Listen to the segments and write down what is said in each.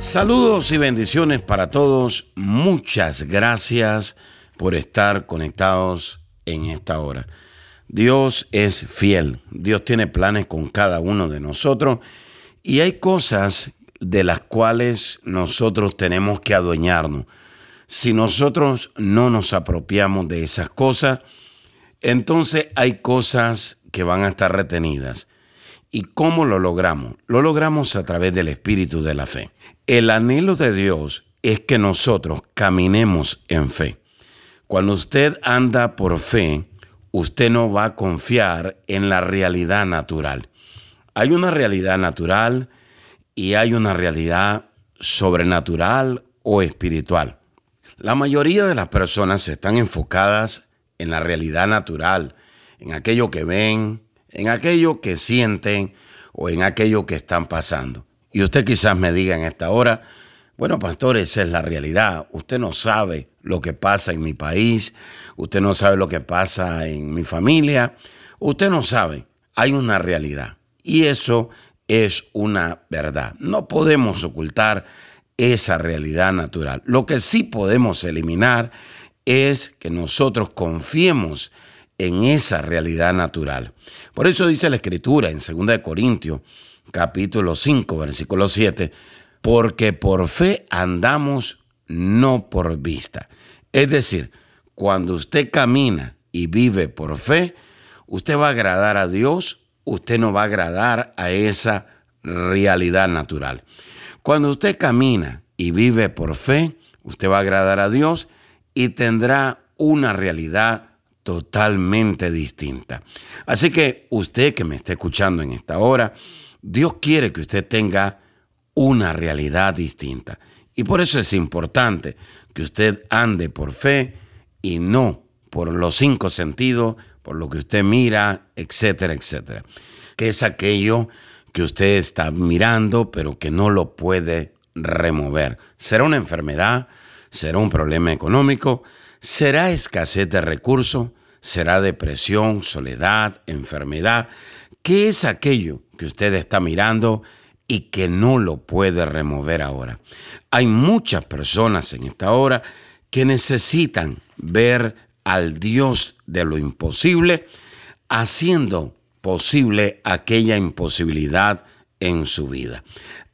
Saludos y bendiciones para todos. Muchas gracias por estar conectados en esta hora. Dios es fiel. Dios tiene planes con cada uno de nosotros y hay cosas de las cuales nosotros tenemos que adueñarnos. Si nosotros no nos apropiamos de esas cosas, entonces hay cosas que van a estar retenidas. ¿Y cómo lo logramos? Lo logramos a través del espíritu de la fe. El anhelo de Dios es que nosotros caminemos en fe. Cuando usted anda por fe, usted no va a confiar en la realidad natural. Hay una realidad natural y hay una realidad sobrenatural o espiritual. La mayoría de las personas están enfocadas en la realidad natural, en aquello que ven, en aquello que sienten o en aquello que están pasando. Y usted quizás me diga en esta hora, bueno, pastor, esa es la realidad. Usted no sabe lo que pasa en mi país, usted no sabe lo que pasa en mi familia, usted no sabe. Hay una realidad. Y eso es una verdad. No podemos ocultar esa realidad natural. Lo que sí podemos eliminar es que nosotros confiemos en esa realidad natural. Por eso dice la Escritura en 2 Corintios, capítulo 5, versículo 7, porque por fe andamos, no por vista. Es decir, cuando usted camina y vive por fe, usted va a agradar a Dios, usted no va a agradar a esa realidad natural. Cuando usted camina y vive por fe, usted va a agradar a Dios y tendrá una realidad totalmente distinta. Así que usted que me está escuchando en esta hora, Dios quiere que usted tenga una realidad distinta. Y por eso es importante que usted ande por fe y no por los cinco sentidos, por lo que usted mira, etcétera, etcétera. Que es aquello que usted está mirando, pero que no lo puede remover. Será una enfermedad, será un problema económico, será escasez de recursos, será depresión, soledad, enfermedad. ¿Qué es aquello que usted está mirando y que no lo puede remover ahora? Hay muchas personas en esta hora que necesitan ver al Dios de lo imposible haciendo posible aquella imposibilidad en su vida.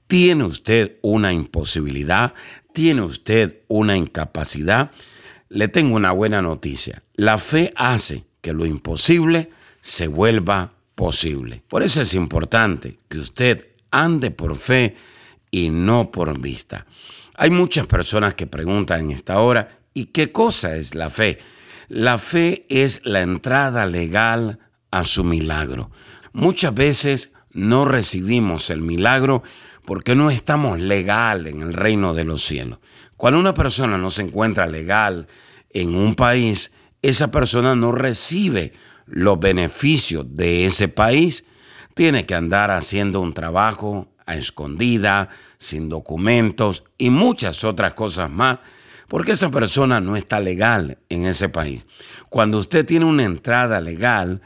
¿Tiene usted una imposibilidad? ¿Tiene usted una incapacidad? Le tengo una buena noticia. La fe hace que lo imposible se vuelva posible. Por eso es importante que usted ande por fe y no por vista. Hay muchas personas que preguntan en esta hora, ¿y qué cosa es la fe? La fe es la entrada legal a su milagro. Muchas veces no recibimos el milagro porque no estamos legal en el reino de los cielos. Cuando una persona no se encuentra legal en un país, esa persona no recibe los beneficios de ese país. Tiene que andar haciendo un trabajo a escondida, sin documentos y muchas otras cosas más, porque esa persona no está legal en ese país. Cuando usted tiene una entrada legal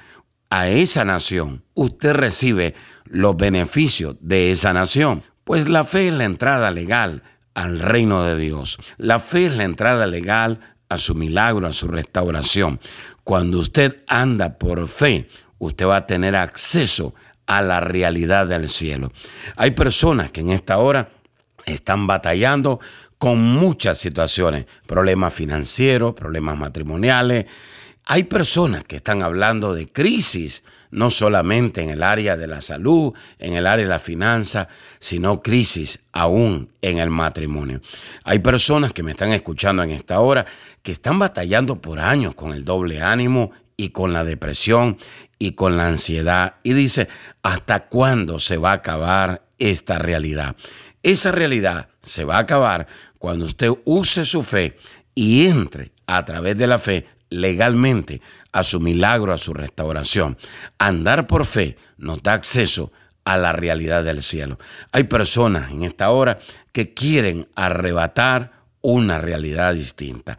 a esa nación, usted recibe los beneficios de esa nación. Pues la fe es la entrada legal al reino de Dios. La fe es la entrada legal a su milagro, a su restauración. Cuando usted anda por fe, usted va a tener acceso a la realidad del cielo. Hay personas que en esta hora están batallando con muchas situaciones, problemas financieros, problemas matrimoniales. Hay personas que están hablando de crisis no solamente en el área de la salud, en el área de la finanza, sino crisis aún en el matrimonio. Hay personas que me están escuchando en esta hora que están batallando por años con el doble ánimo y con la depresión y con la ansiedad. Y dice, ¿hasta cuándo se va a acabar esta realidad. Esa realidad se va a acabar cuando usted use su fe y entre a través de la fe legalmente a su milagro, a su restauración. Andar por fe nos da acceso a la realidad del cielo. Hay personas en esta hora que quieren arrebatar una realidad distinta.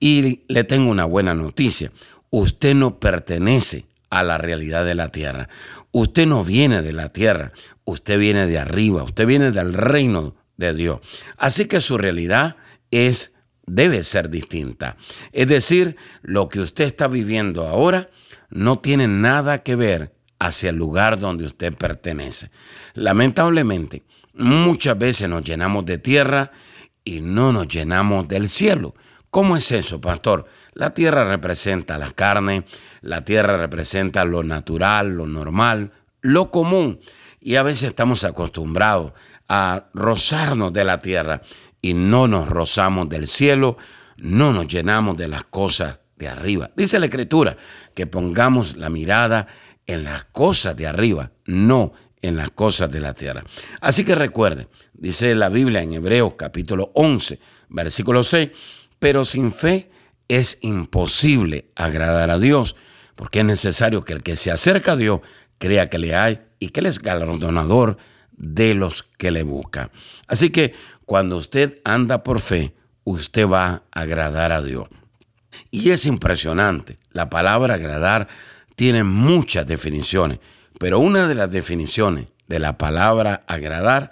Y le tengo una buena noticia. Usted no pertenece a la realidad de la tierra. Usted no viene de la tierra, usted viene de arriba, usted viene del reino de Dios. Así que su realidad es debe ser distinta. Es decir, lo que usted está viviendo ahora no tiene nada que ver hacia el lugar donde usted pertenece. Lamentablemente, muchas veces nos llenamos de tierra y no nos llenamos del cielo. ¿Cómo es eso, pastor? La tierra representa la carne, la tierra representa lo natural, lo normal, lo común. Y a veces estamos acostumbrados a rozarnos de la tierra y no nos rozamos del cielo, no nos llenamos de las cosas de arriba. Dice la escritura que pongamos la mirada en las cosas de arriba, no en las cosas de la tierra. Así que recuerde, dice la Biblia en Hebreos capítulo 11, versículo 6, pero sin fe es imposible agradar a Dios, porque es necesario que el que se acerca a Dios crea que le hay y que Él es galardonador de los que le buscan. Así que cuando usted anda por fe, usted va a agradar a Dios. Y es impresionante, la palabra agradar tiene muchas definiciones, pero una de las definiciones de la palabra agradar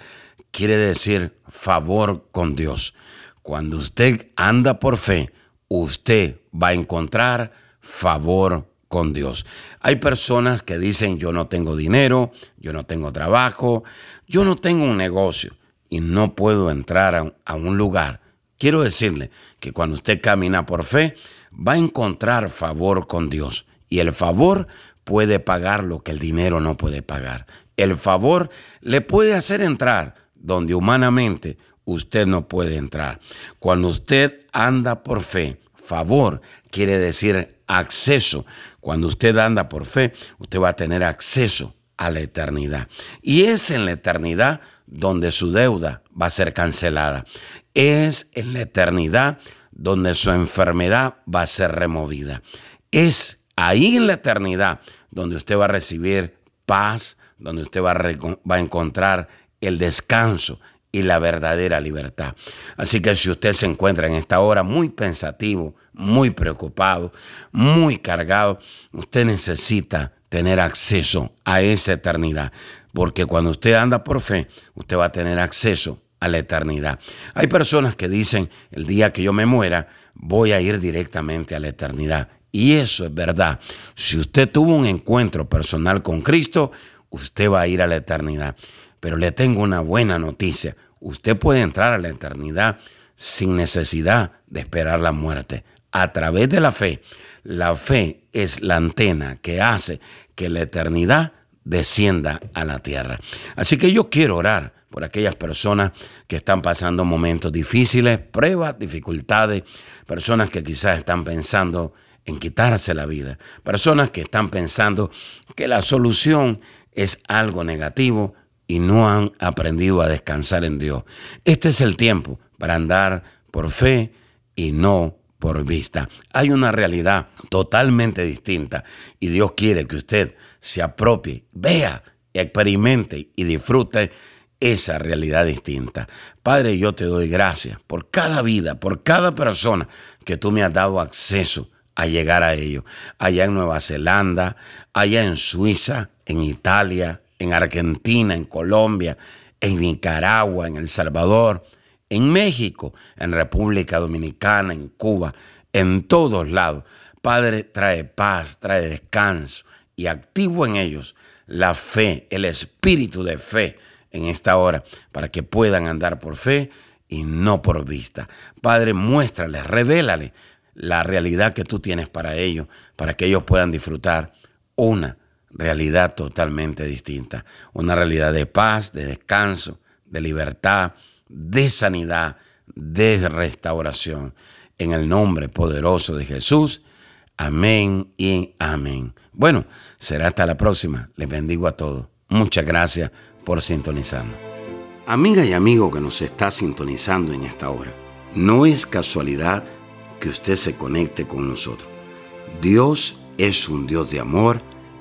quiere decir favor con Dios. Cuando usted anda por fe, usted va a encontrar favor con Dios. Hay personas que dicen yo no tengo dinero, yo no tengo trabajo, yo no tengo un negocio y no puedo entrar a, un lugar. Quiero decirle que cuando usted camina por fe, va a encontrar favor con Dios. Y el favor puede pagar lo que el dinero no puede pagar. El favor le puede hacer entrar donde humanamente usted no puede entrar. Cuando usted anda por fe, favor quiere decir acceso. Cuando usted anda por fe, usted va a tener acceso a la eternidad. Y es en la eternidad donde su deuda va a ser cancelada. Es en la eternidad donde su enfermedad va a ser removida. Es ahí en la eternidad donde usted va a recibir paz, donde usted va a, va a encontrar el descanso y la verdadera libertad. Así que si usted se encuentra en esta hora muy pensativo, muy preocupado, muy cargado, usted necesita tener acceso a esa eternidad, porque cuando usted anda por fe, usted va a tener acceso a la eternidad. Hay personas que dicen, el día que yo me muera, voy a ir directamente a la eternidad. Y eso es verdad. Si usted tuvo un encuentro personal con Cristo, usted va a ir a la eternidad. Pero le tengo una buena noticia. Usted puede entrar a la eternidad sin necesidad de esperar la muerte, a través de la fe. La fe es la antena que hace que la eternidad descienda a la tierra. Así que yo quiero orar por aquellas personas que están pasando momentos difíciles, pruebas, dificultades, personas que quizás están pensando en quitarse la vida, personas que están pensando que la solución es algo negativo y no han aprendido a descansar en Dios. Este es el tiempo para andar por fe y no por vista. Hay una realidad totalmente distinta y Dios quiere que usted se apropie, vea, experimente y disfrute esa realidad distinta. Padre, yo te doy gracias por cada vida, por cada persona que tú me has dado acceso a llegar a ello. Allá en Nueva Zelanda, allá en Suiza, en Italia, en Argentina, en Colombia, en Nicaragua, en El Salvador, en México, en República Dominicana, en Cuba, en todos lados. Padre, trae paz, trae descanso y activo en ellos la fe, el espíritu de fe en esta hora, para que puedan andar por fe y no por vista. Padre, muéstrale, revélale la realidad que tú tienes para ellos, para que ellos puedan disfrutar una realidad totalmente distinta, una realidad de paz, de descanso, de libertad, de sanidad, de restauración. En el nombre poderoso de Jesús. Amén y amén. Bueno, será hasta la próxima. Les bendigo a todos. Muchas gracias por sintonizarnos. Amiga y amigo que nos está sintonizando en esta hora, no es casualidad que usted se conecte con nosotros. Dios es un Dios de amor,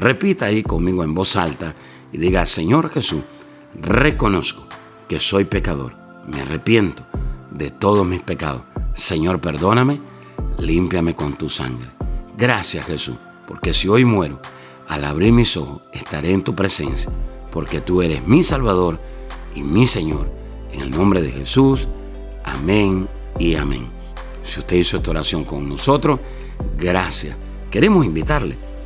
Repita ahí conmigo en voz alta y diga, Señor Jesús, reconozco que soy pecador, me arrepiento de todos mis pecados. Señor, perdóname, límpiame con tu sangre. Gracias Jesús, porque si hoy muero, al abrir mis ojos, estaré en tu presencia, porque tú eres mi Salvador y mi Señor. En el nombre de Jesús, amén y amén. Si usted hizo esta oración con nosotros, gracias. Queremos invitarle